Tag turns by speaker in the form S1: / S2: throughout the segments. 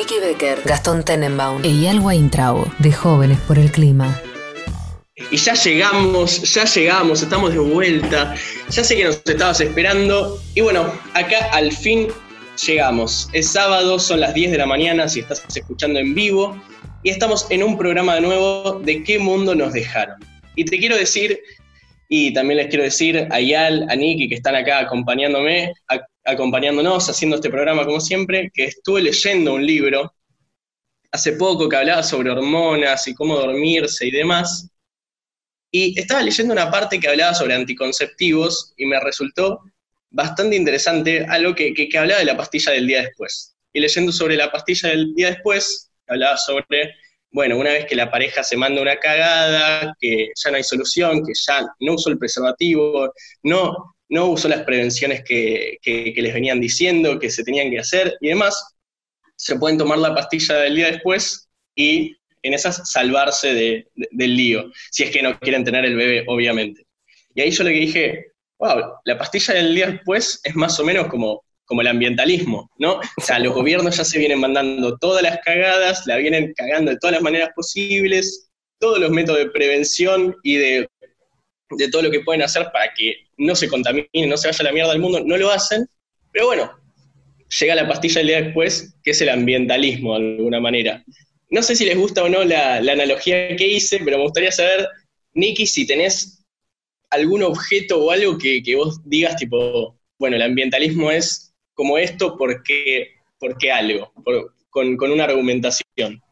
S1: Nicky Becker, Gastón Tenenbaum y Alwa Intrao, de Jóvenes por el Clima.
S2: Y ya llegamos, ya llegamos, estamos de vuelta. Ya sé que nos estabas esperando. Y bueno, acá al fin llegamos. Es sábado, son las 10 de la mañana si estás escuchando en vivo. Y estamos en un programa de nuevo de qué mundo nos dejaron. Y te quiero decir, y también les quiero decir a Yal, a Nicky que están acá acompañándome, acompañándonos, haciendo este programa como siempre, que estuve leyendo un libro hace poco que hablaba sobre hormonas y cómo dormirse y demás. Y estaba leyendo una parte que hablaba sobre anticonceptivos y me resultó bastante interesante algo que, que, hablaba de la pastilla del día después. Y leyendo sobre la pastilla del día después, hablaba sobre, bueno, una vez que la pareja se manda una cagada, que ya no hay solución, que ya no usó el preservativo, no, no usó las prevenciones que, que, les venían diciendo, que se tenían que hacer y demás, se pueden tomar la pastilla del día después y en esas salvarse del lío, si es que no quieren tener el bebé, obviamente. Y ahí yo lo que dije, wow, la pastilla del día después es más o menos como, como el ambientalismo, ¿no? O sea, los gobiernos ya se vienen mandando todas las cagadas, la vienen cagando de todas las maneras posibles, todos los métodos de prevención y de, de todo lo que pueden hacer para que no se contamine, no se vaya la mierda al mundo, no lo hacen, pero bueno, llega la pastilla del día después, que es el ambientalismo de alguna manera. No sé si les gusta o no la, analogía que hice, pero me gustaría saber, Nicky, si tenés algún objeto o algo que, vos digas, tipo, bueno, el ambientalismo es como esto porque, porque algo, con, una argumentación.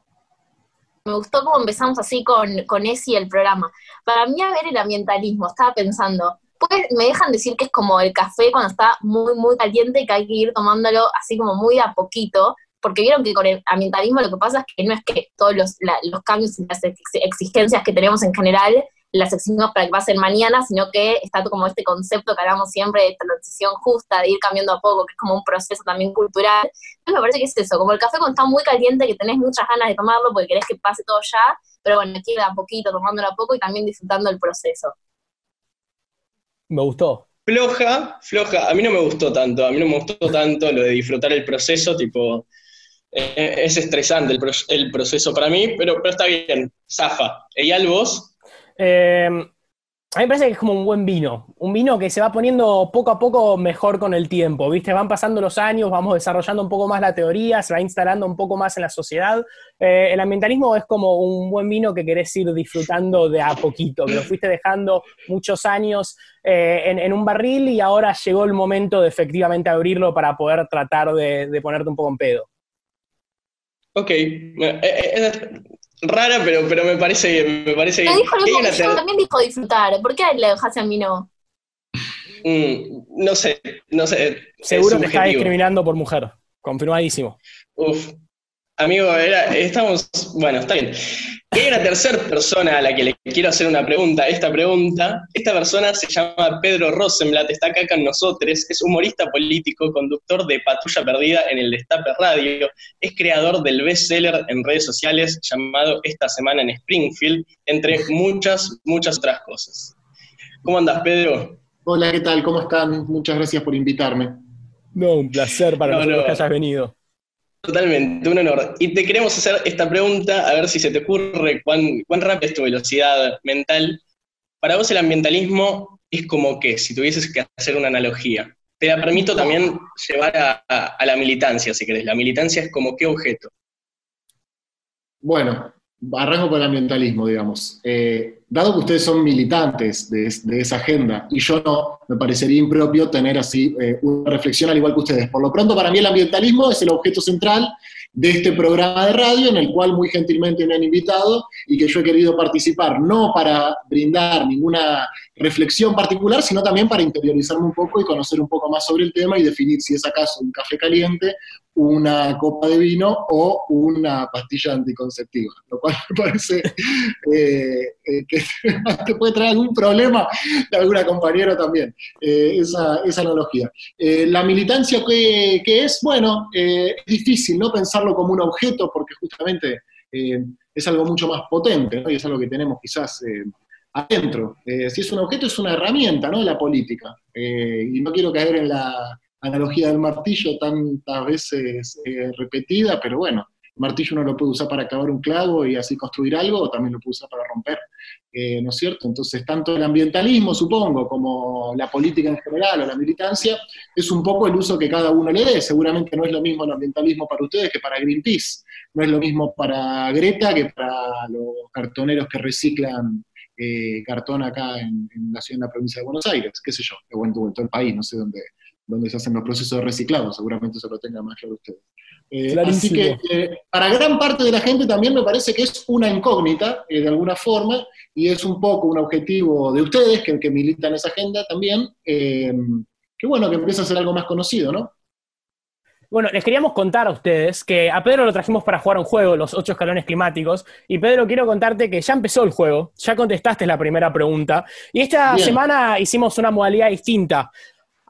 S3: Me gustó cómo empezamos así con, con ese y el programa. Para mí, a ver, el ambientalismo, estaba pensando, pues me dejan decir que es como el café cuando está muy, muy caliente que hay que ir tomándolo así como muy a poquito, porque vieron que con el ambientalismo lo que pasa es que no es que todos los, los cambios y las exigencias que tenemos en general las exigimos para que pasen mañana, sino que está como este concepto que hablamos siempre de transición justa, de ir cambiando a poco, que es como un proceso también cultural. Entonces me parece que es eso, como el café cuando está muy caliente, que tenés muchas ganas de tomarlo porque querés que pase todo ya, pero bueno, aquí a poquito, tomándolo a poco y también disfrutando el proceso.
S4: Me gustó.
S2: Floja, floja, a mí no me gustó tanto, a mí no me gustó tanto lo de disfrutar el proceso, tipo, eh, es estresante el, proceso para mí, pero, pero está bien, zafa. ¿Y vos?
S4: Eh, a mí me parece que es como un buen vino, un vino que se va poniendo poco a poco mejor con el tiempo, ¿viste? Van pasando los años, vamos desarrollando un poco más la teoría, se va instalando un poco más en la sociedad. Eh, el ambientalismo es como un buen vino que querés ir disfrutando de a poquito, que lo fuiste dejando muchos años en, un barril y ahora llegó el momento de efectivamente abrirlo para poder tratar de ponerte un poco en pedo.
S2: Ok, eh, eh, rara, pero, pero me parece bien, me parece bien.
S3: Dijo también dijo disfrutar, ¿por qué le dejaste a mí no?
S2: Mm, no sé, no sé.
S4: Seguro que está discriminando por mujer, confirmadísimo.
S2: Uf, amigo, estamos, bueno, está bien. Y hay una tercera persona a la que le quiero hacer una pregunta. Esta pregunta, esta persona se llama Pedro Rosenblatt, está acá con nosotros, es humorista político, conductor de Patrulla Perdida en el Destape Radio, es creador del bestseller en redes sociales llamado Esta Semana en Springfield, entre muchas, muchas otras cosas. ¿Cómo andas, Pedro?
S5: Hola, ¿qué tal? ¿Cómo están? Muchas gracias por invitarme.
S4: No, un placer para nosotros que hayas venido.
S2: Totalmente, un honor. Y te queremos hacer esta pregunta, a ver si se te ocurre cuán, cuán rápida es tu velocidad mental. Para vos el ambientalismo es como que, si tuvieses que hacer una analogía. Te la permito también llevar a, la militancia, si querés. La militancia es como qué objeto.
S5: Bueno, arranco con el ambientalismo, digamos. Eh, dado que ustedes son militantes de, esa agenda y yo no, me parecería impropio tener así eh, una reflexión al igual que ustedes. Por lo pronto, para mí el ambientalismo es el objeto central de este programa de radio en el cual muy gentilmente me han invitado y que yo he querido participar, no para brindar ninguna reflexión particular, sino también para interiorizarme un poco y conocer un poco más sobre el tema y definir si es acaso un café caliente, una copa de vino o una pastilla anticonceptiva, lo cual me parece eh, eh, que puede traer algún problema de alguna compañera también, eh, esa, analogía. la militancia, ¿qué, es? Bueno, es difícil no pensarlo como un objeto porque justamente es algo mucho más potente y es algo que tenemos quizás adentro. si es un objeto, es una herramienta ¿no? de la política. y no quiero caer en la analogía del martillo tantas veces repetida, pero bueno, martillo uno lo puede usar para clavar un clavo y así construir algo, o también lo puede usar para romper, eh, ¿no es cierto? Entonces, tanto el ambientalismo, supongo, como la política en general o la militancia, es un poco el uso que cada uno le dé. Seguramente no es lo mismo el ambientalismo para ustedes que para Greenpeace, no es lo mismo para Greta que para los cartoneros que reciclan eh, cartón acá en, la ciudad, en la provincia de Buenos Aires, qué sé yo, o en todo el país, no sé dónde, dónde se hacen los procesos de reciclado, seguramente se lo tengan más claro ustedes. Eh, así que eh, para gran parte de la gente también me parece que es una incógnita, eh, de alguna forma, y es un poco un objetivo de ustedes, que, que militan esa agenda también, que bueno, que empieza a ser algo más conocido, ¿no?
S4: Bueno, les queríamos contar a ustedes que a Pedro lo trajimos para jugar un juego, los ocho escalones climáticos. Y Pedro, quiero contarte que ya empezó el juego, ya contestaste la primera pregunta. Y esta semana hicimos una modalidad distinta.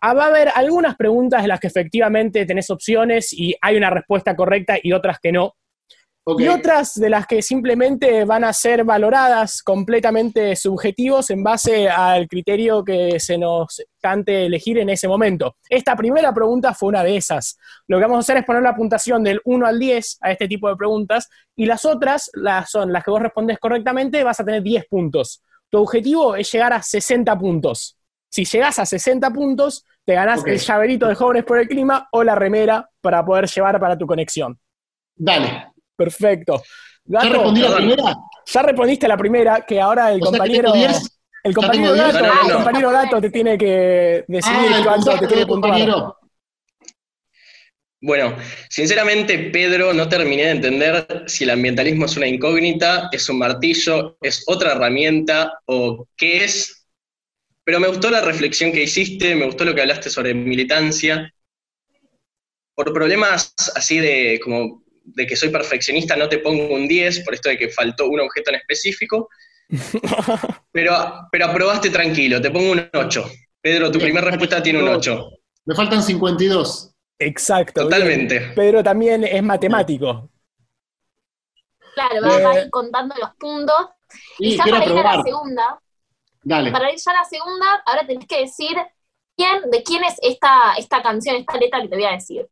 S4: Ah, va a haber algunas preguntas de las que efectivamente tenés opciones y hay una respuesta correcta y otras que no. Y otras de las que simplemente van a ser valoradas completamente subjetivos en base al criterio que se nos cante elegir en ese momento. Esta primera pregunta fue una de esas. Lo que vamos a hacer es poner la puntuación del 1 al 10 a este tipo de preguntas y las otras las son las que vos respondés correctamente, vas a tener 10 puntos. Tu objetivo es llegar a 60 puntos. Si llegas a 60 puntos, te ganás el llaverito de Jóvenes por el Clima o la remera para poder llevar para tu conexión.
S5: Dale.
S4: Perfecto.
S5: ¿Ya respondí la primera?
S4: Ya respondiste la primera, que ahora el compañero... El compañero, gato, el compañero gato te tiene que decidir ah, cuánto te tiene puntuar.
S2: Bueno, sinceramente, Pedro, no terminé de entender si el ambientalismo es una incógnita, es un martillo, es otra herramienta o qué es. Pero me gustó la reflexión que hiciste, me gustó lo que hablaste sobre militancia. Por problemas así de como de que soy perfeccionista no te pongo un 10, por esto de que faltó un objeto en específico. pero, pero aprobaste tranquilo, te pongo un 8. Pedro, tu primera respuesta tiene un 8.
S5: Me faltan 52.
S4: Exacto.
S2: Totalmente.
S4: Pedro también es matemático.
S3: Claro, vas a ir contando los puntos. Y, ya para ir a la segunda, para ir ya a la segunda, ahora tenés que decir quién, de quién es esta, esta canción, esta letra que te voy a decir.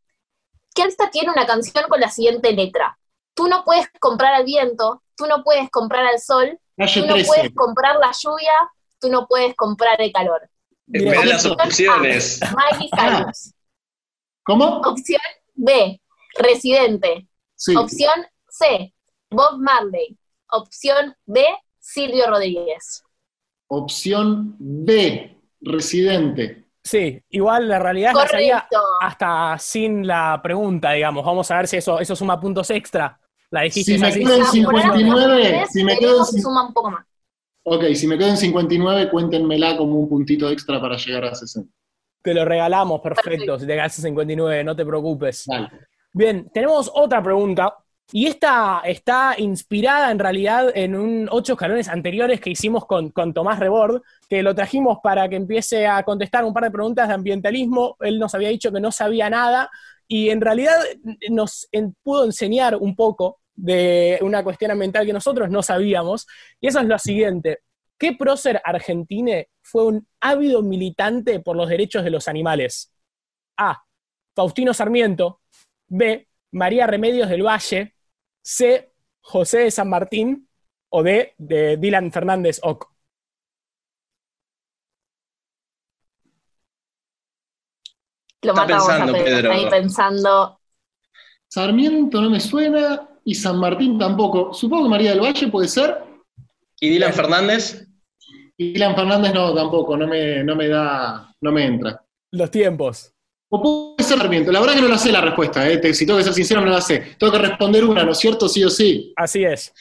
S3: ¿Qué artista tiene una canción con la siguiente letra? Tú no puedes comprar al viento, tú no puedes comprar al sol, tú no puedes comprar la lluvia, tú no puedes comprar el calor.
S2: Espera las opciones.
S3: Ah.
S5: ¿Cómo?
S3: Opción B, Residente. Opción C, Bob Marley. Opción D, Silvio Rodríguez.
S5: Opción B, residente.
S4: Sí, igual la realidad es que hasta sin la pregunta, digamos. Vamos a ver si eso, eso suma puntos extra. La dijiste
S5: si me quedo en 59, si me quedo en, suma un poco más. Ok, si me quedo en 59, cuéntenmela como un puntito extra para llegar a 60.
S4: Te lo regalamos, perfecto, si te ganas 59, no te preocupes. Bien, tenemos otra pregunta y esta está inspirada en realidad en ocho escalones anteriores que hicimos con, Tomás Rebord, que lo trajimos para que empiece a contestar un par de preguntas de ambientalismo. Él nos había dicho que no sabía nada y en realidad nos pudo enseñar un poco de una cuestión ambiental que nosotros no sabíamos. Y eso es lo siguiente. ¿Qué prócer argentine fue un ávido militante por los derechos de los animales? A. Faustino Sarmiento. B. María Remedios del Valle. C. José de San Martín o D. de Dylan Fernández Oc.
S3: Lo matamos a Pedro, ahí pensando.
S5: Sarmiento no me suena y San Martín tampoco. Supongo que María del Valle puede ser.
S2: ¿Y Dylan Fernández?
S5: Y Dylan Fernández no, tampoco, no me, no me da, no me entra.
S4: Los tiempos.
S5: O puede ser Sarmiento. La verdad que no la sé la respuesta, ¿eh? si tengo que ser sincero, no la sé. Tengo que responder una, ¿no es cierto? Sí o sí.
S4: Así es.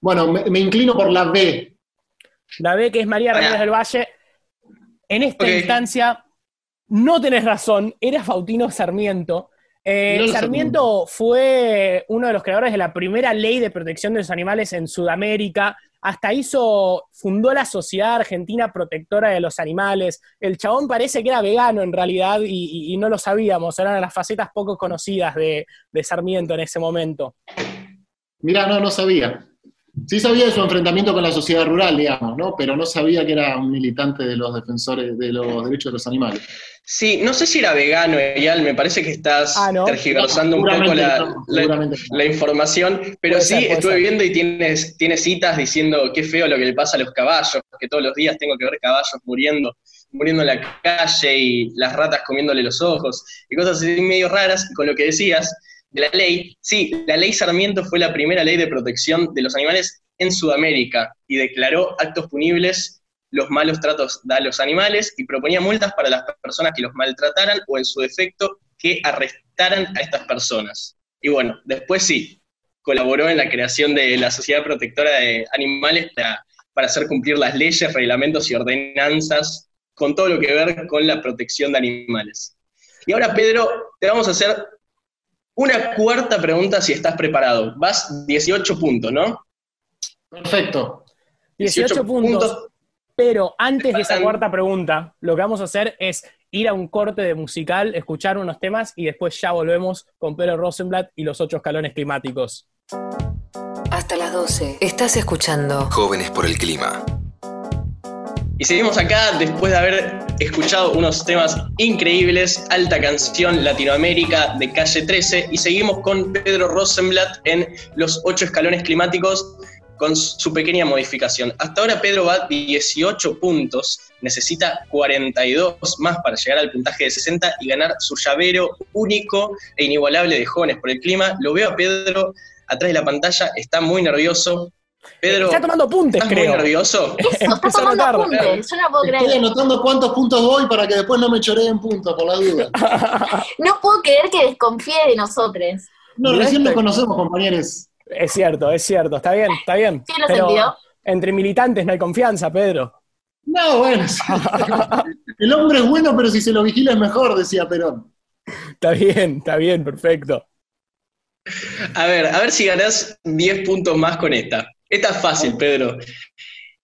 S5: Bueno, me, inclino por la B.
S4: La B, que es María Ramírez del Valle. En esta instancia, no tenés razón, era Fautino Sarmiento. Eh, Sarmiento fue uno de los creadores de la primera ley de protección de los animales en Sudamérica hasta hizo, fundó la Sociedad Argentina Protectora de los Animales. El chabón parece que era vegano en realidad y, no lo sabíamos, eran las facetas poco conocidas de, Sarmiento en ese momento.
S5: Mira, no, no sabía. Sí sabía de su enfrentamiento con la sociedad rural, digamos, ¿no? Pero no sabía que era un militante de los defensores de los derechos de los animales.
S2: Sí, no sé si era vegano, Eyal, me parece que estás
S4: Ah, ¿no?
S2: tergiversando un poco la,
S5: no,
S2: la-
S5: no.
S2: la información, pero
S4: Puede
S2: sí,
S4: ser,
S2: estuve
S4: ser.
S2: viendo y tienes, tienes citas diciendo qué feo lo que le pasa a los caballos, que todos los días tengo que ver caballos muriendo, muriendo en la calle y las ratas comiéndole los ojos y cosas así medio raras, con lo que decías de la ley, sí, la ley Sarmiento fue la primera ley de protección de los animales en Sudamérica y declaró actos punibles los malos tratos a los animales y proponía multas para las personas que los maltrataran o en su defecto que arrestaran a estas personas. Y bueno, después sí, colaboró en la creación de la Sociedad Protectora de Animales para, para hacer cumplir las leyes, reglamentos y ordenanzas con todo lo que ver con la protección de animales. Y ahora, Pedro, te vamos a hacer una cuarta pregunta si estás preparado. Vas 18 puntos, ¿no?
S5: Perfecto.
S4: 18 puntos. Pero antes de esa cuarta pregunta, lo que vamos a hacer es ir a un corte de musical, escuchar unos temas y después ya volvemos con Pedro Rosenblatt y los ocho escalones climáticos.
S1: Hasta las 12. Estás escuchando
S6: Jóvenes por el clima.
S2: Y seguimos acá después de haber escuchado unos temas increíbles, alta canción Latinoamérica de Calle 13, y seguimos con Pedro Rosenblatt en los ocho escalones climáticos con su pequeña modificación. Hasta ahora Pedro va 18 puntos, necesita 42 más para llegar al puntaje de 60 y ganar su llavero único e inigualable de jóvenes por el clima. Lo veo a Pedro atrás de la pantalla, está muy nervioso. Pedro,
S4: Está tomando puntes,
S2: ¿estás muy
S4: creo.
S2: nervioso?
S3: Eso, está tomando apuntes, yo no puedo
S5: Estoy
S3: creer.
S5: anotando cuántos puntos voy para que después no me choreen puntos, por la duda.
S3: No puedo creer que desconfíe de nosotros.
S5: No, recién nos conocemos, compañeros.
S4: Es cierto, es cierto, está bien, está bien.
S3: Tiene
S4: Pero
S3: sentido.
S4: entre militantes no hay confianza, Pedro.
S5: No, bueno, el hombre es bueno, pero si se lo vigila es mejor, decía Perón.
S4: Está bien, está bien, perfecto.
S2: A ver, a ver si ganás 10 puntos más con esta. Esta es fácil, Pedro.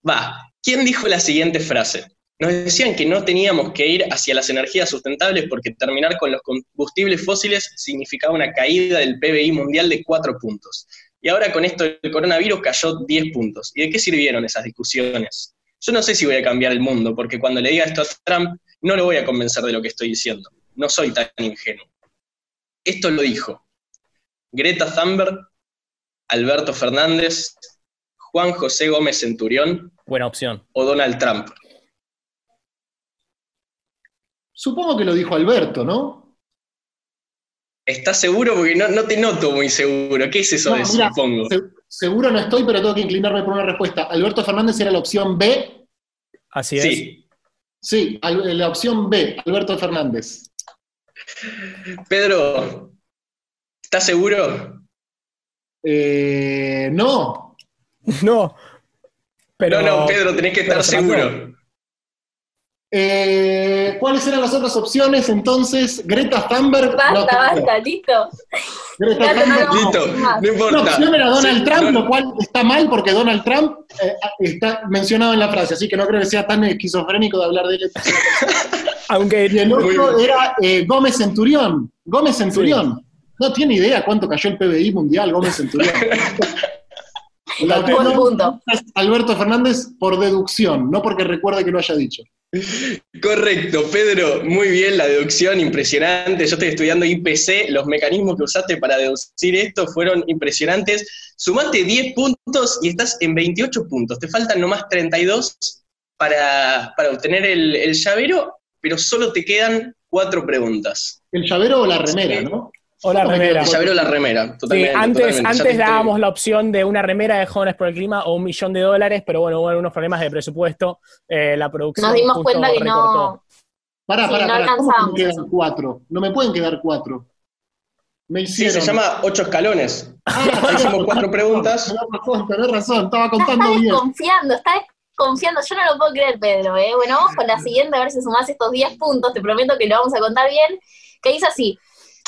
S2: Va, ¿quién dijo la siguiente frase? Nos decían que no teníamos que ir hacia las energías sustentables porque terminar con los combustibles fósiles significaba una caída del PBI mundial de 4 puntos. Y ahora con esto del coronavirus cayó 10 puntos. ¿Y de qué sirvieron esas discusiones? Yo no sé si voy a cambiar el mundo, porque cuando le diga esto a Trump, no lo voy a convencer de lo que estoy diciendo. No soy tan ingenuo. Esto lo dijo Greta Thunberg, Alberto Fernández, Juan José Gómez Centurión
S4: Buena opción.
S2: o Donald Trump.
S5: Supongo que lo dijo Alberto, ¿no?
S2: ¿Estás seguro? Porque no, no te noto muy seguro. ¿Qué es eso
S5: No,
S2: de
S5: mira,
S2: supongo?
S5: Se- seguro no estoy, pero tengo que inclinarme por una respuesta. Alberto Fernández era la opción B.
S4: Así es.
S2: Sí.
S5: Sí, al- la opción B, Alberto Fernández.
S2: Pedro, ¿estás seguro?
S5: Eh, no,
S4: No. Pero,
S2: no, no, Pedro, tenés que estar seguro.
S5: Eh, ¿Cuáles eran las otras opciones entonces? Greta Thunberg.
S3: Basta,
S5: no,
S3: basta, listo.
S5: Greta Thunberg.
S3: no-
S2: Listo, no
S5: Una
S2: importa.
S5: opción era Donald
S2: Sí,
S5: Trump,
S2: no,
S5: lo cual está mal porque Donald Trump eh, está mencionado en la frase, así que no creo que sea tan esquizofrénico de hablar de él.
S4: Aunque
S5: Y el otro era eh, Gómez Centurión. Gómez Centurión. No tiene idea cuánto cayó el PBI mundial, Gómez Centurión. La
S3: Buen punto.
S5: Alberto Fernández por deducción, no porque recuerde que lo haya dicho.
S2: Correcto, Pedro, muy bien, la deducción impresionante. Yo estoy estudiando IPC, los mecanismos que usaste para deducir esto fueron impresionantes. Sumaste 10 puntos y estás en 28 puntos. Te faltan nomás 32 para, para obtener el, el llavero, pero solo te quedan cuatro preguntas.
S5: El llavero o la remera, ¿no?
S4: O la remera.
S2: El llavero o la remera,
S4: Sí, antes,
S2: totalmente. Te
S4: dábamos la opción de una remera de Jóvenes por el Clima o un millón de dólares, pero bueno, hubo algunos problemas de presupuesto. eh, la producción
S3: Nos dimos cuenta que
S4: recortó.
S3: no.
S5: Pará,
S3: Sí,
S5: pará,
S3: no
S5: pará. ¿Cómo me quedan cuatro? No me pueden quedar cuatro. Me
S2: Sí,
S5: hicieron.
S2: se llama ocho escalones.
S5: Ah,
S2: hicimos cuatro preguntas.
S5: Tenés razón, tenés razón, estaba
S3: Está
S5: contando bien.
S3: desconfiando, está desconfiando. Yo no lo puedo creer, Pedro. ¿eh? Bueno, vamos con la siguiente, a ver si sumás estos 10 puntos. Te prometo que lo vamos a contar bien. Que dice así: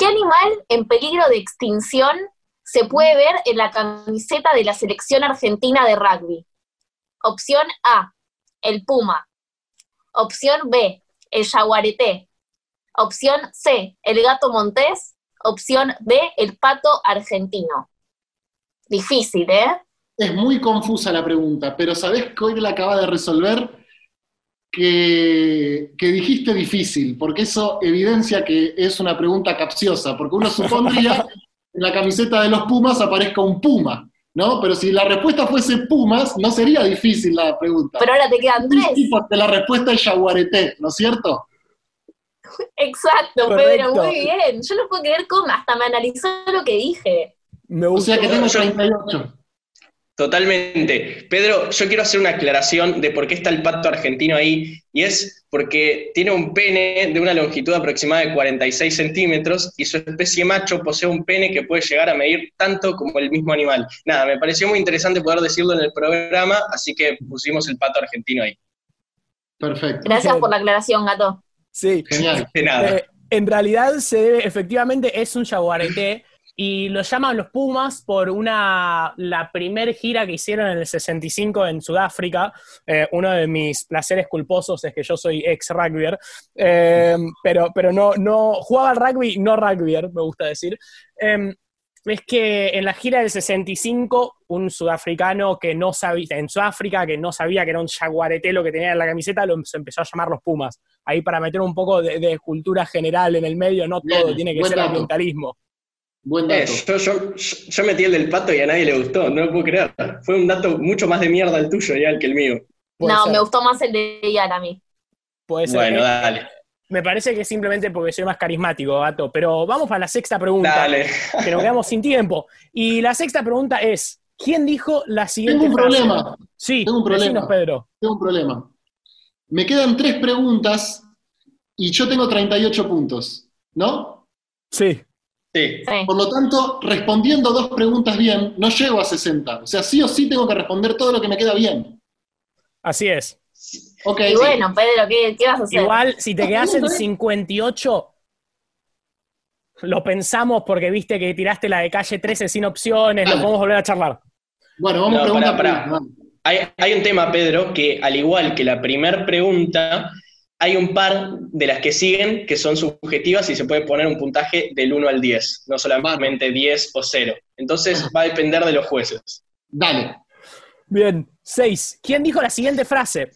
S3: ¿Qué animal en peligro de extinción se puede ver en la camiseta de la selección argentina de rugby? Opción A: el puma. Opción B: el jaguareté. Opción C: el gato montés. Opción D: el pato argentino. Difícil, ¿eh?
S5: es muy confusa la pregunta, pero ¿sabés que hoy la acaba de resolver? Que, que dijiste difícil, porque eso evidencia que es una pregunta capciosa, porque uno supondría que en la camiseta de los Pumas aparezca un Puma, ¿no? Pero si la respuesta fuese Pumas, no sería difícil la pregunta.
S3: Pero ahora te quedan tres.
S5: Sí, porque la respuesta es Yaguareté, ¿no es cierto?
S3: Exacto,
S4: Correcto.
S3: Pedro, muy bien. Yo no puedo creer cómo hasta me analizó lo que dije.
S4: Me
S5: O
S4: gusta.
S5: sea que tengo
S2: Yo-
S5: 38.
S2: Totalmente. Pedro, yo quiero hacer una aclaración de por qué está el pato argentino ahí, y es porque tiene un pene de una longitud aproximada de 46 centímetros y su especie macho posee un pene que puede llegar a medir tanto como el mismo animal. Nada, me pareció muy interesante poder decirlo en el programa, así que pusimos el pato argentino ahí.
S5: Perfecto.
S3: Gracias por la aclaración, gato.
S4: Sí.
S5: Genial.
S2: De nada.
S4: Eh, en realidad se debe, efectivamente es un jaguarete y lo llaman los Pumas por una la primer gira que hicieron en el 65 en Sudáfrica. Eh, uno de mis placeres culposos es que yo soy ex rugbyer, eh, pero, pero no, no jugaba al rugby, no rugbyer, me gusta decir. Eh, es que en la gira del 65, un sudafricano que no sabía, en Sudáfrica, que no sabía que era un jaguarete lo que tenía en la camiseta, lo empezó a llamar los Pumas. Ahí para meter un poco de, de cultura general en el medio, no
S5: Bien,
S4: todo tiene que ser
S5: dato.
S4: ambientalismo.
S5: Buen
S2: Eh,
S5: dato.
S2: yo, yo- yo- yo metí el del pato y a nadie le gustó, no lo puedo creer. Fue un dato mucho más de mierda el tuyo, ya, que el mío.
S3: No,
S4: ser,
S3: me gustó más el de Ian a mí.
S4: puede ser.
S2: Bueno,
S4: Eh,
S2: dale.
S4: Me parece que es simplemente porque soy más carismático, gato. Pero vamos para la sexta pregunta,
S2: Dale.
S4: que nos quedamos sin tiempo. Y la sexta pregunta es: ¿quién dijo la siguiente
S5: Tengo un
S4: frase?
S5: problema.
S4: Sí,
S5: Tengo un problema.
S4: decinos, Pedro.
S5: Tengo un problema. Me quedan tres preguntas y yo tengo 38 puntos, ¿no?
S4: Sí.
S2: Sí.
S3: Sí.
S5: Por lo tanto, respondiendo dos preguntas bien, no llego a 60. O sea, sí o sí tengo que responder todo lo que me queda bien.
S4: Así es.
S5: Ok.
S3: Y bueno, Pedro, ¿qué, qué vas a hacer?
S4: Igual, si te quedas en
S5: Está bien.
S4: 58, lo pensamos porque viste que tiraste la de calle 13 sin opciones, lo
S5: Dale.
S4: podemos volver a charlar.
S5: Bueno, vamos
S2: No,
S5: pregunta
S2: pará,
S5: por
S2: pará.
S5: pregunta.
S2: Hay, hay un tema, Pedro, que al igual que la primera pregunta, hay un par de las que siguen que son subjetivas y se puede poner un puntaje del 1 al 10, no solamente 10 o 0. Entonces va a depender de los jueces.
S5: Dale.
S4: Bien, 6. ¿Quién dijo la siguiente frase?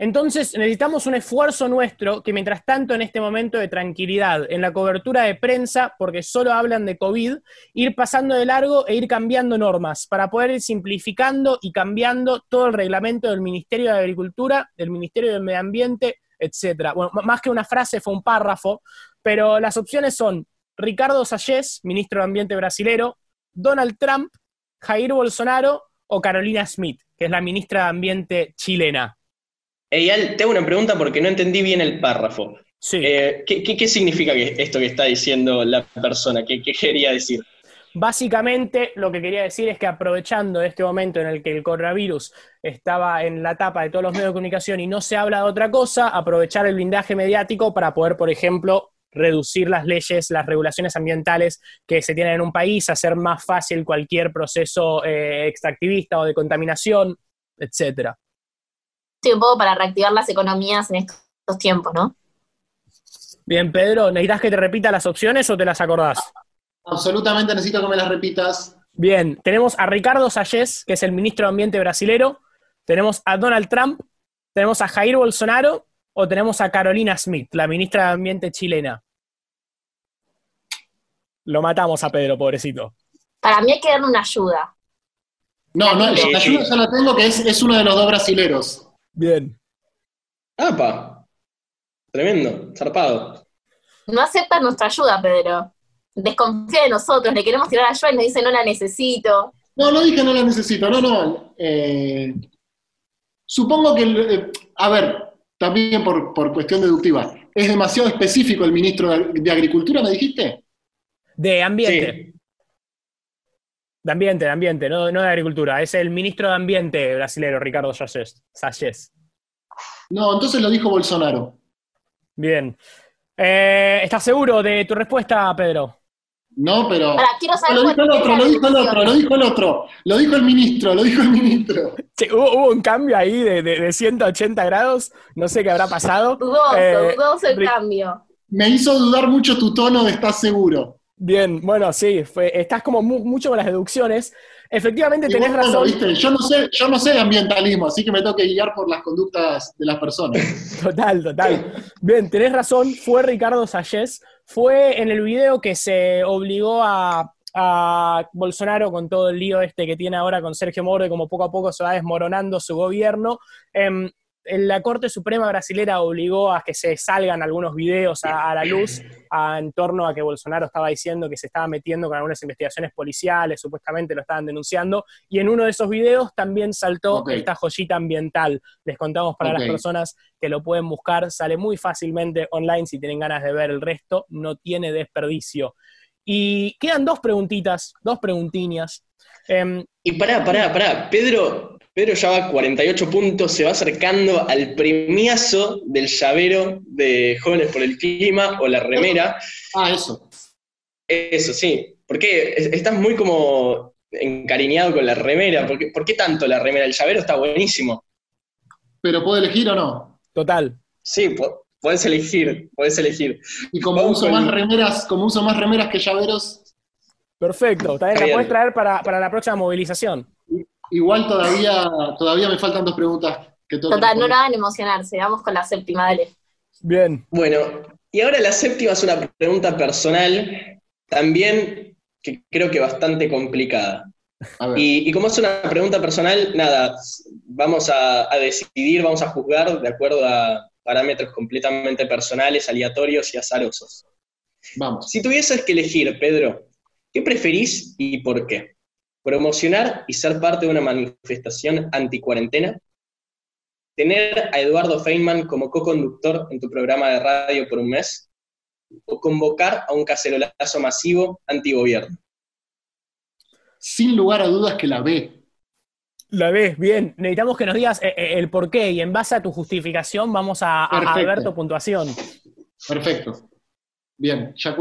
S4: Entonces necesitamos un esfuerzo nuestro que mientras tanto en este momento de tranquilidad, en la cobertura de prensa, porque solo hablan de COVID, ir pasando de largo e ir cambiando normas para poder ir simplificando y cambiando todo el reglamento del Ministerio de Agricultura, del Ministerio del Medio Ambiente, etcétera. Bueno, más que una frase fue un párrafo, pero las opciones son Ricardo Salles, ministro de Ambiente brasilero, Donald Trump, Jair Bolsonaro o Carolina Smith, que es la ministra de Ambiente chilena.
S2: Eyal, te hago una pregunta porque no entendí bien el párrafo.
S4: Sí.
S2: Eh, ¿qué, qué, qué significa esto que está diciendo la persona? ¿Qué, qué quería decir?
S4: Básicamente lo que quería decir es que aprovechando este momento en el que el coronavirus estaba en la tapa de todos los medios de comunicación y no se habla de otra cosa, aprovechar el blindaje mediático para poder, por ejemplo, reducir las leyes, las regulaciones ambientales que se tienen en un país, hacer más fácil cualquier proceso eh, extractivista o de contaminación, etcétera.
S3: Sí, un poco para reactivar las economías en estos tiempos, ¿no?
S4: Bien, Pedro, ¿necesitas que te repita las opciones o te las acordás?
S5: Absolutamente necesito que me las repitas.
S4: Bien, tenemos a Ricardo Salles, que es el ministro de Ambiente brasilero, tenemos a Donald Trump, tenemos a Jair Bolsonaro o tenemos a Carolina Smith, la ministra de Ambiente chilena. Lo matamos a Pedro, pobrecito.
S3: Para mí hay que darle una ayuda.
S5: No, no, la ayuda ya la tengo, que es, es uno de los dos brasileros.
S4: Bien.
S2: ¡Apa! Tremendo, zarpado.
S3: No acepta nuestra ayuda, Pedro. Desconfía de nosotros, le queremos tirar ayuda y nos dice no la necesito.
S5: No, no dije no la necesito, no, no. eh, supongo que, eh, a ver, también por, por cuestión deductiva, ¿es demasiado específico el ministro de, de Agricultura, me dijiste?
S4: De ambiente.
S2: Sí.
S4: De ambiente, de ambiente, no, no de agricultura. Es el ministro de Ambiente brasilero, Ricardo Salles. Salles.
S5: No, entonces lo dijo Bolsonaro.
S4: Bien. Eh, ¿Estás seguro de tu respuesta, Pedro?
S5: No, pero...
S3: Ahora, quiero saber
S5: lo dijo el otro, lo dijo el otro, lo dijo el otro. Lo dijo el ministro, lo dijo el ministro.
S4: Sí, hubo, hubo un cambio ahí de, de- de 180 grados. No sé qué habrá pasado.
S3: Dudoso,
S4: Eh,
S3: dudoso el cambio.
S5: Me hizo dudar mucho tu tono de estás seguro.
S4: Bien, bueno, sí, estás como mucho con las deducciones. Efectivamente, tenés razón.
S5: Yo, no sé, yo no sé de ambientalismo, así que me tengo que guiar por las conductas de las personas.
S4: Total, total. Bien, tenés razón, fue Ricardo Salles. Fue en el video que se obligó a, Bolsonaro con todo el lío este que tiene ahora con Sergio Moro, y como poco a poco se va desmoronando su gobierno. Em, la Corte Suprema brasilera obligó a que se salgan algunos videos a, la luz en torno a que Bolsonaro estaba diciendo que se estaba metiendo con algunas investigaciones policiales, supuestamente lo estaban denunciando, y en uno de esos videos también saltó esta joyita ambiental. Les contamos para las personas que lo pueden buscar, sale muy fácilmente online si tienen ganas de ver el resto, no tiene desperdicio. Y quedan dos preguntitas, dos preguntinas.
S2: Em, y pará, pará, pará, Pedro, Pedro ya va 48 puntos, se va acercando al premiazo del llavero de Jóvenes por el Clima o la remera.
S5: Ah, eso.
S2: Eso, sí. Porque estás muy como encariñado con la remera. ¿Por qué, ¿Por qué tanto la remera? El llavero está buenísimo.
S5: ¿Pero puedo elegir o no?
S4: Total.
S2: Sí, puedes elegir, puedes elegir.
S5: Y como uso más remeras, como uso más remeras que llaveros.
S4: Perfecto, también la puedes traer para, para la próxima movilización.
S5: Igual todavía, todavía me faltan dos preguntas
S3: que Total, no la hagan emocionarse, vamos con la séptima, dale.
S4: Bien.
S2: Bueno, y ahora la séptima es una pregunta personal, también que creo que bastante complicada. Y, como es una pregunta personal, nada, vamos a, a, decidir, vamos a juzgar de acuerdo a parámetros completamente personales, aleatorios y azarosos.
S5: Vamos.
S2: Si tuvieses que elegir, Pedro, ¿qué preferís y por qué? Promocionar y ser parte de una manifestación anti-cuarentena, tener a Eduardo Feynman como co-conductor en tu programa de radio por un mes, o convocar a un cacerolazo masivo anti-gobierno.
S5: Sin lugar a dudas que la ve.
S4: La ves, bien. Necesitamos que nos digas eh, eh, el por qué y en base a tu justificación vamos a, ver tu puntuación.
S5: Perfecto. Bien, ya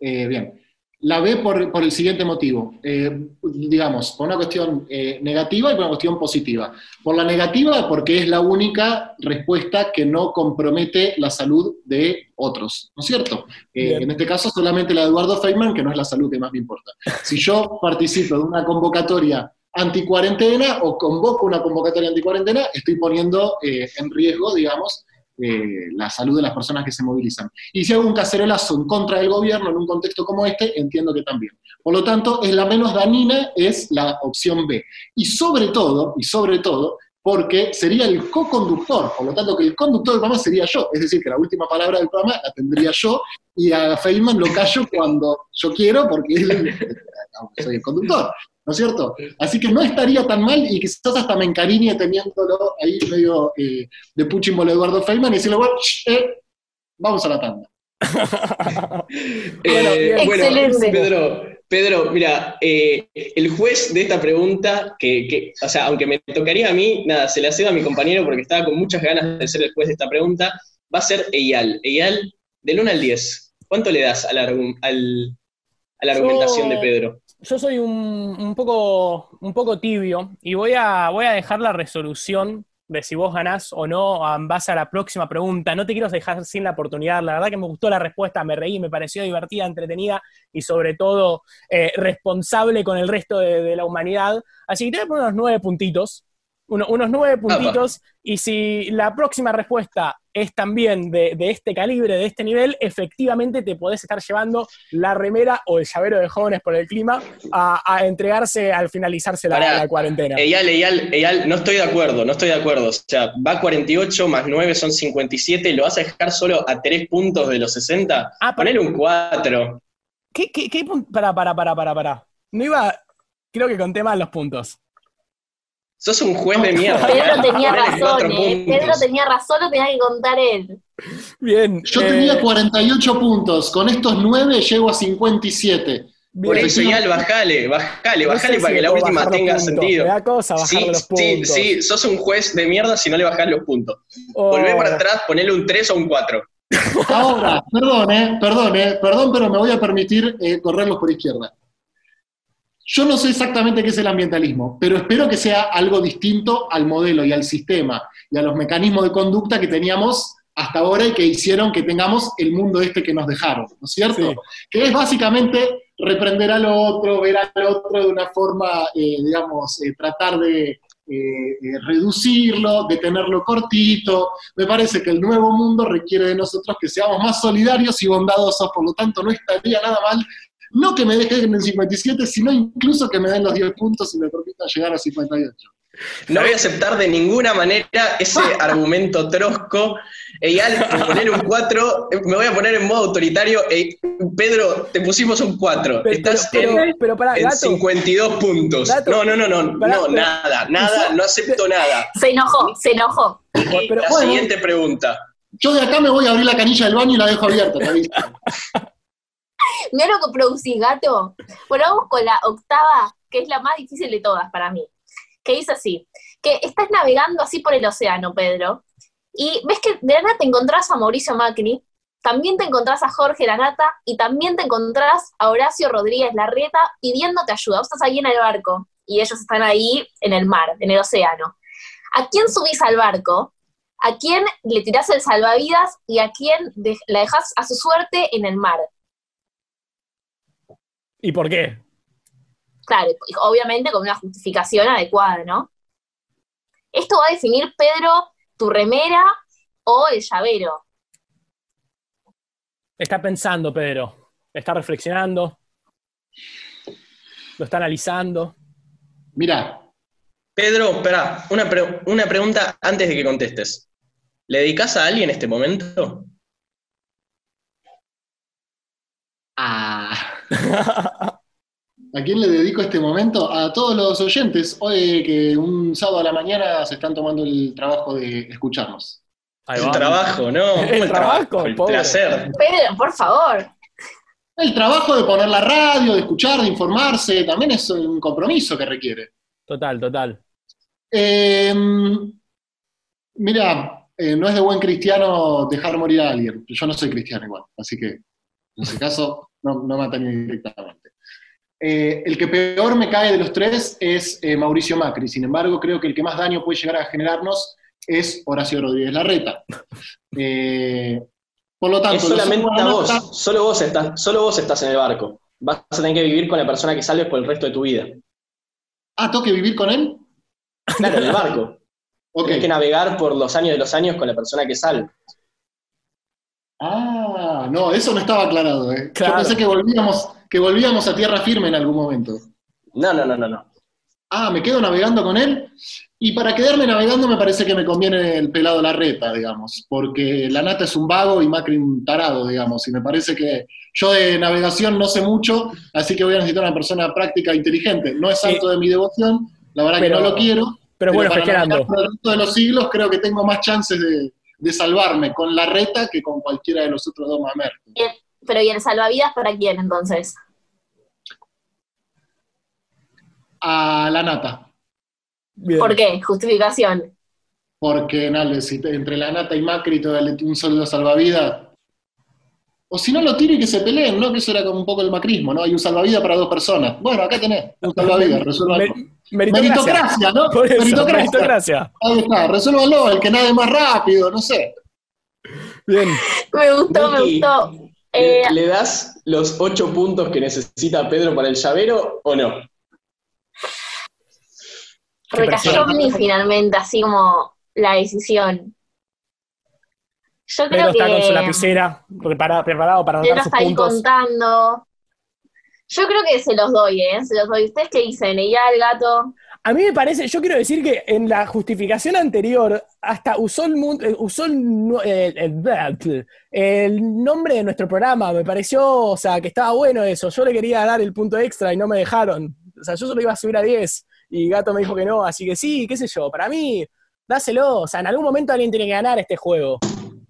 S5: eh, bien. La ve por, el siguiente motivo, eh, digamos, por una cuestión eh, negativa y por una cuestión positiva. Por la negativa, porque es la única respuesta que no compromete la salud de otros, ¿no es cierto? Eh, en este caso solamente la de Eduardo Feynman, que no es la salud que más me importa. Si yo participo de una convocatoria anticuarentena o convoco una convocatoria anticuarentena, estoy poniendo en riesgo, digamos, eh, la salud de las personas que se movilizan. Y si hago un cacerolazo en contra del gobierno en un contexto como este, entiendo que también. Por lo tanto, es la menos dañina, es la opción B. Y sobre todo, y sobre todo, porque sería el co-conductor, por lo tanto que el conductor del programa sería yo, es decir, que la última palabra del programa la tendría yo, y a Feynman lo callo cuando yo quiero, porque soy el conductor. ¿No es cierto? Así que no estaría tan mal y quizás hasta me encariñe teniéndolo ahí medio eh, de puchimbolo Eduardo Feynman y decirle, bueno, eh, vamos a la tanda.
S2: Eh, bueno, Pedro, Pedro, mira, el juez de esta pregunta, que, o sea, aunque me tocaría a mí, nada, se le ha sido a mi compañero porque estaba con muchas ganas de ser el juez de esta pregunta, va a ser Eyal. Eyal, del 1 al 10, ¿cuánto le das a la, argumentación de Pedro?
S4: Yo soy un, poco, un poco tibio y voy a, voy a dejar la resolución de si vos ganás o no en base a la próxima pregunta. No te quiero dejar sin la oportunidad. La verdad que me gustó la respuesta, me reí, me pareció divertida, entretenida y sobre todo eh, responsable con el resto de, la humanidad. Así que te voy a poner unos nueve puntitos. Unos nueve puntitos. Y si la próxima respuesta es también de, este calibre, de este nivel, efectivamente te podés estar llevando la remera o el llavero de jóvenes por el clima a, entregarse al finalizarse la, cuarentena.
S2: Eyal, Eyal, Eyal, no estoy de acuerdo, no estoy de acuerdo. O sea, va 48 más 9 son 57, ¿lo vas a dejar solo a 3 puntos de los 60? Ah, Ponele un 4.
S4: ¿Qué, qué, qué Para, para, para, para, para. No iba, creo que conté mal los puntos.
S2: Sos un juez de mierda.
S3: Pedro tenía razón, eh. Pedro tenía razón, lo tenía que contar él.
S4: Bien.
S5: Yo tenía 48 eh, puntos, con estos 9 llego a 57.
S2: Por eso, ya bajale, bajale, bajale para que la última tenga sentido.
S4: Me da cosa bajar los puntos.
S2: Sí, sí, sos un juez de mierda si no le bajás los puntos. Oh. Volvé para atrás, ponele un 3 o un 4.
S5: Ahora, perdón, eh, perdón, eh, perdón, pero me voy a permitir eh, correrlos por izquierda. Yo no sé exactamente qué es el ambientalismo, pero espero que sea algo distinto al modelo y al sistema y a los mecanismos de conducta que teníamos hasta ahora y que hicieron que tengamos el mundo este que nos dejaron, ¿no es cierto? Que es básicamente reprender al otro, ver al otro de una forma, eh, digamos, eh, tratar de eh, reducirlo, de tenerlo cortito. Me parece que el nuevo mundo requiere de nosotros que seamos más solidarios y bondadosos, por lo tanto no estaría nada mal no que me dejen en 57, sino incluso que me den los 10 puntos y me permitan llegar a 58.
S2: No voy a aceptar de ninguna manera ese argumento trosco. Eyal, poner un 4, me voy a poner en modo autoritario. Pedro, te pusimos un 4. Estás en, 52 puntos. no, no, no, no, no, nada, nada, no acepto nada.
S3: Se enojó, se enojó.
S2: la siguiente pregunta.
S5: Yo de acá me voy a abrir la canilla del baño y la dejo abierta,
S3: Mira lo que producís, gato. Bueno, vamos con la octava, que es la más difícil de todas para mí que dice así, que estás navegando así por el océano, Pedro, y ves que de nada te encontrás a Mauricio Macri, también te encontrás a Jorge Lanata y también te encontrás a Horacio Rodríguez Larrieta pidiéndote ayuda. Vos estás ahí en el barco y ellos están ahí en el mar, en el océano. ¿A quién subís al barco? ¿A quién le tirás el salvavidas y a quién la dejas a su suerte en el mar?
S4: ¿Y por qué?
S3: Claro, obviamente con una justificación adecuada, ¿no? Esto va a definir, Pedro, tu remera o el llavero.
S4: Está pensando, Pedro. Está reflexionando. Lo está analizando.
S5: Mira.
S2: Pedro, espera, una, una pregunta antes de que contestes. ¿Le dedicas a alguien en este momento?
S5: Ah. ¿A quién le dedico este momento? A todos los oyentes, hoy que un sábado a la mañana se están tomando el trabajo de escucharnos.
S2: El trabajo, ¿no?
S4: El, trabajo,
S2: el placer.
S3: Pedro, por favor.
S5: El trabajo de poner la radio, de escuchar, de informarse, también es un compromiso que requiere.
S4: Total, total.
S5: Eh, mira, eh, no es de buen cristiano dejar morir a alguien. Yo no soy cristiano igual, así que en ese caso no, no me atañe directamente. Eh, el que peor me cae de los tres es eh, Mauricio Macri. Sin embargo, creo que el que más daño puede llegar a generarnos es Horacio Rodríguez Larreta. Eh, por lo tanto, es
S2: solamente vos, solo vos, estás, solo vos estás en el barco. Vas a tener que vivir con la persona que salves por el resto de tu vida.
S5: Ah, ¿tengo que vivir con él?
S2: Claro, en el barco. Tienes que navegar por los años de los años con la persona que salves.
S5: Ah, no, eso no estaba aclarado. Yo pensé que volvíamos que volvíamos a tierra firme en algún momento.
S2: No, no, no, no, no.
S5: Ah, me quedo navegando con él. Y para quedarme navegando me parece que me conviene el pelado la reta, digamos, porque la nata es un vago y Macri un tarado, digamos, y me parece que yo de navegación no sé mucho, así que voy a necesitar una persona práctica e inteligente. No es santo de mi devoción, la verdad que no lo quiero.
S4: Pero, bueno, para
S5: navegar por el resto de los siglos creo que tengo más chances de, salvarme con la reta que con cualquiera de los otros dos mamertos.
S3: Pero ¿y el salvavidas para quién entonces?
S5: A la nata.
S3: ¿Por qué? Justificación.
S5: Porque entre la nata y Macri todo un solo salvavidas. O si no lo tiro y que se peleen, ¿no? Que eso era como un poco el macrismo, ¿no? Hay un salvavidas para dos personas. Bueno, acá tenés un salvavidas, resuélvalo. meritocracia, ¿no?
S4: meritocracia. meritocracia.
S5: Ahí está, resuélvalo, el que nade más rápido, no sé.
S4: Bien.
S3: Me gustó, me gustó.
S2: Eh, ¿Le, das los ocho puntos que necesita Pedro para el llavero o no?
S3: Recayó mí finalmente, así como la decisión.
S4: Yo creo Pedro está con su lapicera preparado para anotar sus está ahí
S3: contando. Yo creo que se los doy, ¿eh? Se los doy. ¿Ustedes qué dicen? ¿Y ya el gato?
S4: A mí me parece, yo quiero decir que en la justificación anterior hasta usó el, eh, usó el, el, nombre de nuestro programa, me pareció, o sea, que estaba bueno eso. Yo le quería dar el punto extra y no me dejaron. O sea, yo solo iba a subir a 10 y Gato me dijo que no, así que sí, qué sé yo, para mí, dáselo. O sea, en algún momento alguien tiene que ganar este juego.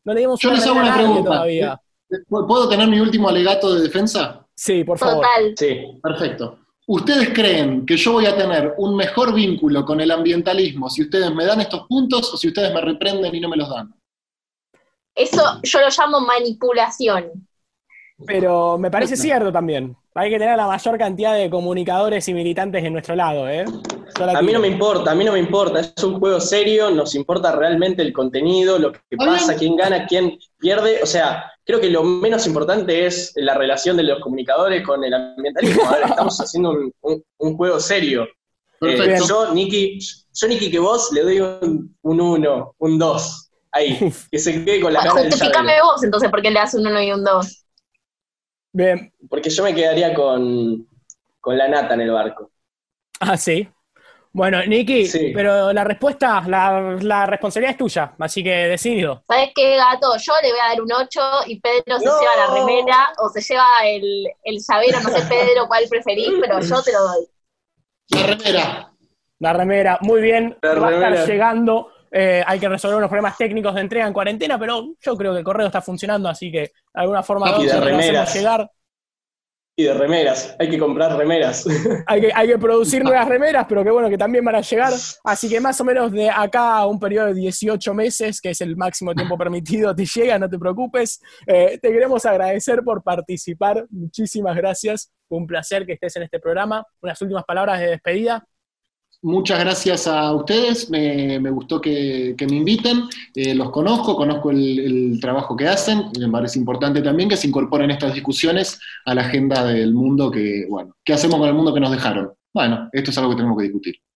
S4: No le dimos
S5: yo les hago una pregunta. todavía. ¿Puedo tener mi último alegato de defensa?
S4: Sí, por favor.
S3: Total.
S2: Sí.
S5: Perfecto. ¿Ustedes creen que yo voy a tener un mejor vínculo con el ambientalismo si ustedes me dan estos puntos o si ustedes me reprenden y no me los dan?
S3: Eso yo lo llamo manipulación.
S4: Pero me parece cierto también. hay que tener la mayor cantidad de comunicadores y militantes en nuestro lado, ¿eh?
S2: A mí no me importa, a mí no me importa, es un juego serio, nos importa realmente el contenido, lo que pasa, quién gana, quién pierde, o sea, creo que lo menos importante es la relación de los comunicadores con el ambientalismo, estamos haciendo un, juego serio. Eh, yo, Nicky, yo, Nicky, que vos le doy un 1, un 2, ahí, que se quede con la cara del
S3: Justificame vos entonces, ¿por qué le das un 1 y un 2?
S4: Bien.
S2: Porque yo me quedaría con, con la nata en el barco.
S4: Ah, sí. Bueno, Niki, pero la respuesta, la, responsabilidad es tuya, así que decidido.
S3: ¿Sabes qué, gato? Yo le voy a dar un 8 y Pedro se lleva la remera o se lleva el, el llavero, no sé, Pedro, cuál preferís, pero yo te lo doy.
S5: La remera.
S4: La remera, muy bien. va a estar llegando. Eh, hay que resolver unos problemas técnicos de entrega en cuarentena, pero yo creo que el correo está funcionando, así que de alguna forma
S2: vamos a llegar de remeras, hay que comprar remeras.
S4: hay, que, hay que producir nuevas remeras, pero qué bueno que también van a llegar. Así que más o menos de acá a un periodo de 18 meses, que es el máximo tiempo permitido, te llega, no te preocupes. Eh, te queremos agradecer por participar. Muchísimas gracias. Fue un placer que estés en este programa. Unas últimas palabras de despedida
S5: muchas gracias a ustedes, me, gustó que, me inviten, eh, los conozco, conozco el, trabajo que hacen, me parece importante también que se incorporen estas discusiones a la agenda del mundo que, bueno, ¿qué hacemos con el mundo que nos dejaron? Bueno, esto es algo que tenemos que discutir.